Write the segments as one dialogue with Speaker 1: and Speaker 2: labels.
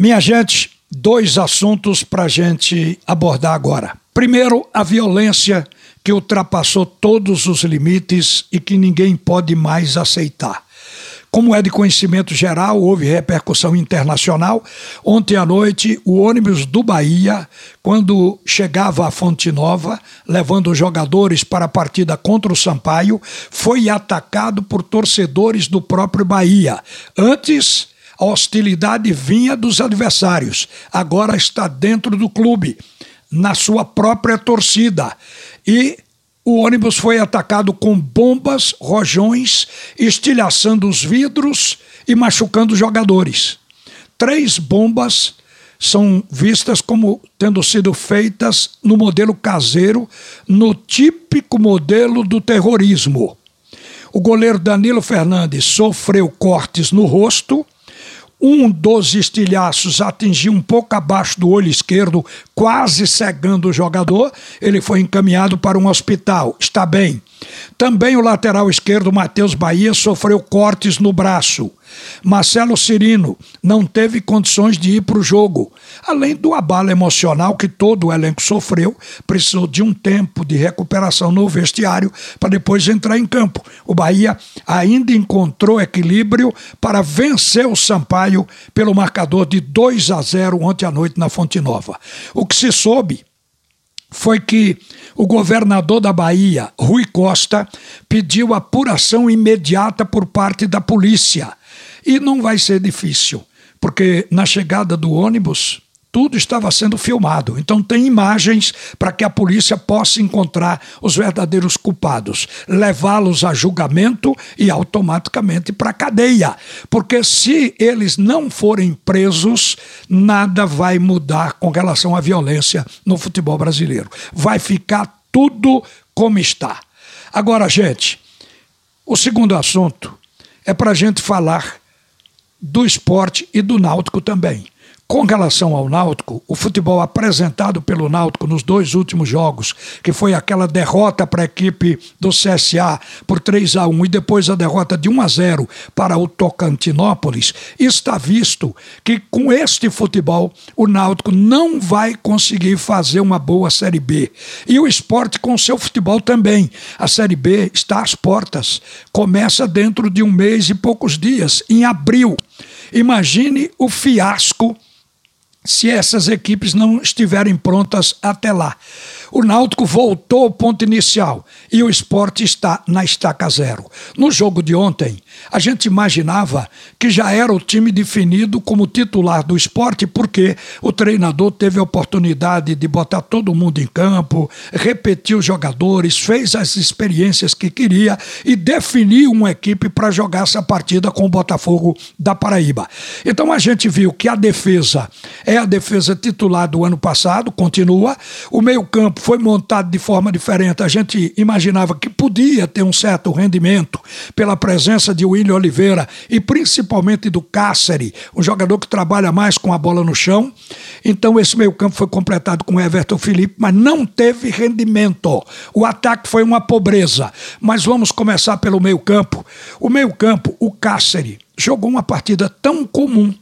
Speaker 1: Minha gente, dois assuntos para a gente abordar agora. Primeiro, a violência que ultrapassou todos os limites e que ninguém pode mais aceitar. Como é de conhecimento geral, houve repercussão internacional. Ontem à noite, o ônibus do Bahia, quando chegava à Fonte Nova, levando jogadores para a partida contra o Sampaio, foi atacado por torcedores do próprio Bahia. Antes, a hostilidade vinha dos adversários, agora está dentro do clube, na sua própria torcida. E o ônibus foi atacado com bombas, rojões, estilhaçando os vidros e machucando os jogadores. Três bombas são vistas como tendo sido feitas no modelo caseiro, no típico modelo do terrorismo. O goleiro Danilo Fernandes sofreu cortes no rosto um dos estilhaços atingiu um pouco abaixo do olho esquerdo, quase cegando o jogador. Ele foi encaminhado para um hospital. Está bem. Também o lateral esquerdo, Matheus Bahia, sofreu cortes no braço. Marcelo Cirino não teve condições de ir para o jogo. Além do abalo emocional que todo o elenco sofreu, precisou de um tempo de recuperação no vestiário para depois entrar em campo. O Bahia ainda encontrou equilíbrio para vencer o Sampaio pelo marcador de 2 a 0 ontem à noite na Fonte Nova. O que se soube foi que o governador da Bahia, Rui Costa, pediu apuração imediata por parte da polícia. E não vai ser difícil, porque na chegada do ônibus, tudo estava sendo filmado. Então, tem imagens para que a polícia possa encontrar os verdadeiros culpados, levá-los a julgamento e automaticamente para a cadeia. Porque se eles não forem presos, nada vai mudar com relação à violência no futebol brasileiro. Vai ficar tudo como está. Agora, gente, o segundo assunto é para a gente falar do esporte e do náutico também. Com relação ao Náutico, o futebol apresentado pelo Náutico nos dois últimos jogos, que foi aquela derrota para a equipe do CSA por 3 a 1 e depois a derrota de 1 a 0 para o Tocantinópolis, está visto que com este futebol o Náutico não vai conseguir fazer uma boa Série B. E o esporte com seu futebol também. A Série B está às portas. Começa dentro de um mês e poucos dias, em abril. Imagine o fiasco se essas equipes não estiverem prontas até lá. O Náutico voltou ao ponto inicial e o esporte está na estaca zero. No jogo de ontem, a gente imaginava que já era o time definido como titular do esporte, porque o treinador teve a oportunidade de botar todo mundo em campo, repetir os jogadores, fez as experiências que queria e definiu uma equipe para jogar essa partida com o Botafogo da Paraíba. Então a gente viu que a defesa é a defesa titular do ano passado, continua, o meio-campo foi montado de forma diferente. A gente imaginava que podia ter um certo rendimento pela presença de William Oliveira e principalmente do Cáceres, um jogador que trabalha mais com a bola no chão. Então esse meio-campo foi completado com Everton Felipe, mas não teve rendimento. O ataque foi uma pobreza. Mas vamos começar pelo meio-campo. O meio-campo, o Cáceres, jogou uma partida tão comum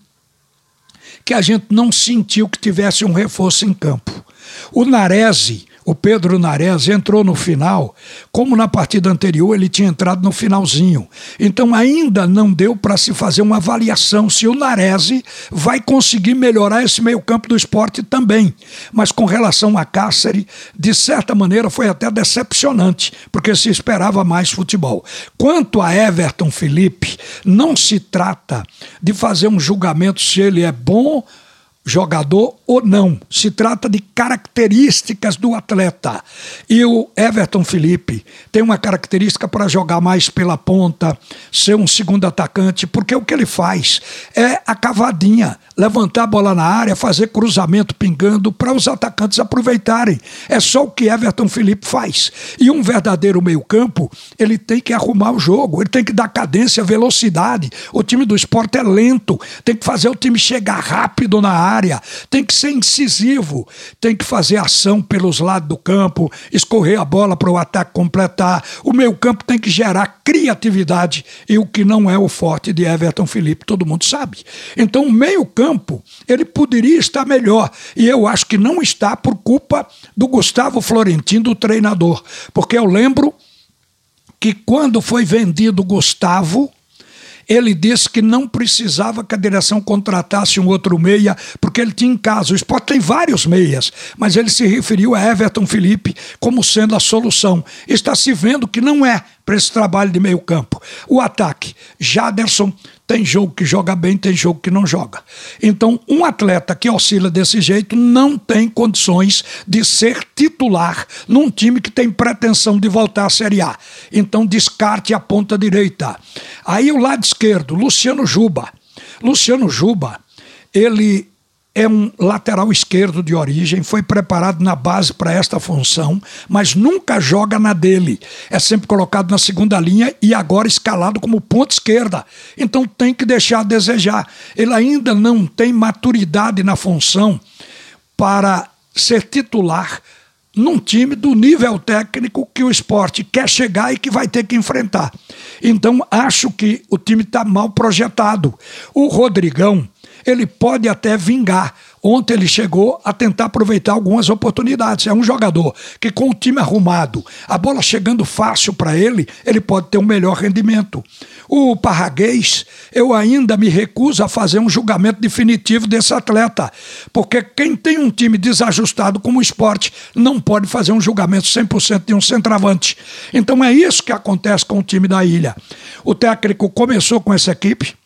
Speaker 1: que a gente não sentiu que tivesse um reforço em campo. O Narese o Pedro Nares entrou no final, como na partida anterior ele tinha entrado no finalzinho. Então ainda não deu para se fazer uma avaliação se o Nares vai conseguir melhorar esse meio-campo do esporte também. Mas com relação a Cáceres, de certa maneira foi até decepcionante, porque se esperava mais futebol. Quanto a Everton Felipe, não se trata de fazer um julgamento se ele é bom jogador ou não. Se trata de características do atleta. E o Everton Felipe tem uma característica para jogar mais pela ponta, ser um segundo atacante, porque o que ele faz é a cavadinha, levantar a bola na área, fazer cruzamento pingando para os atacantes aproveitarem. É só o que Everton Felipe faz. E um verdadeiro meio-campo, ele tem que arrumar o jogo, ele tem que dar cadência, velocidade. O time do esporte é lento, tem que fazer o time chegar rápido na área área, tem que ser incisivo, tem que fazer ação pelos lados do campo, escorrer a bola para o ataque completar. O meio campo tem que gerar criatividade e o que não é o forte de Everton Felipe, todo mundo sabe. Então o meio campo, ele poderia estar melhor e eu acho que não está por culpa do Gustavo Florentino, do treinador, porque eu lembro que quando foi vendido Gustavo, ele disse que não precisava que a direção contratasse um outro meia, porque ele tinha em casa. O Sport tem vários meias, mas ele se referiu a Everton Felipe como sendo a solução. Está se vendo que não é para esse trabalho de meio campo. O ataque, Jaderson tem jogo que joga bem, tem jogo que não joga. Então, um atleta que oscila desse jeito não tem condições de ser titular num time que tem pretensão de voltar à Série A. Então, descarte a ponta direita. Aí, o lado esquerdo, Luciano Juba. Luciano Juba, ele é um lateral esquerdo de origem, foi preparado na base para esta função, mas nunca joga na dele. É sempre colocado na segunda linha e agora escalado como ponta esquerda. Então tem que deixar a desejar. Ele ainda não tem maturidade na função para ser titular num time do nível técnico que o esporte quer chegar e que vai ter que enfrentar. Então acho que o time está mal projetado. O Rodrigão ele pode até vingar. Ontem ele chegou a tentar aproveitar algumas oportunidades. É um jogador que, com o time arrumado, a bola chegando fácil para ele, ele pode ter um melhor rendimento. O Parraguês, eu ainda me recuso a fazer um julgamento definitivo desse atleta, porque quem tem um time desajustado como o esporte não pode fazer um julgamento 100% de um centroavante. Então é isso que acontece com o time da ilha. O técnico começou com essa equipe,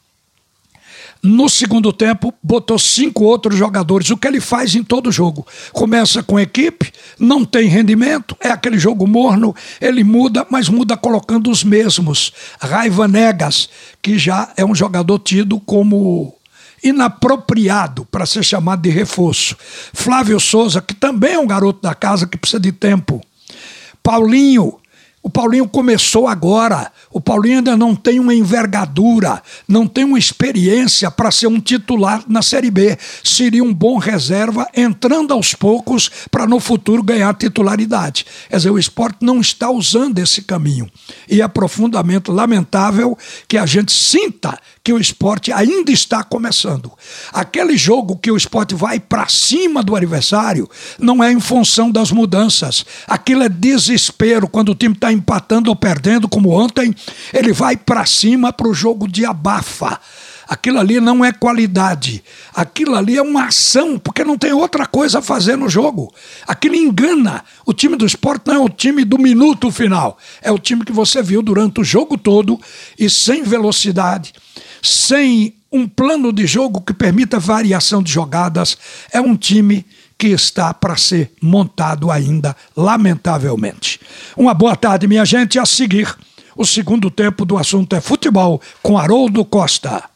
Speaker 1: no segundo tempo, botou cinco outros jogadores, o que ele faz em todo jogo. Começa com equipe, não tem rendimento, é aquele jogo morno, ele muda, mas muda colocando os mesmos. Raiva Negas, que já é um jogador tido como inapropriado para ser chamado de reforço. Flávio Souza, que também é um garoto da casa que precisa de tempo. Paulinho, o Paulinho começou agora. O Paulinho ainda não tem uma envergadura, não tem uma experiência para ser um titular na Série B. Seria um bom reserva, entrando aos poucos para no futuro ganhar titularidade. Quer dizer, o esporte não está usando esse caminho. E é profundamente lamentável que a gente sinta que o esporte ainda está começando. Aquele jogo que o esporte vai para cima do adversário não é em função das mudanças. Aquilo é desespero. Quando o time está empatando ou perdendo, como ontem, ele vai para cima para o jogo de abafa. Aquilo ali não é qualidade. Aquilo ali é uma ação, porque não tem outra coisa a fazer no jogo. Aquilo engana. O time do esporte não é o time do minuto final. É o time que você viu durante o jogo todo e sem velocidade, sem um plano de jogo que permita variação de jogadas, é um time que está para ser montado ainda, lamentavelmente. Uma boa tarde, minha gente. A seguir, o segundo tempo do assunto é futebol com Haroldo Costa.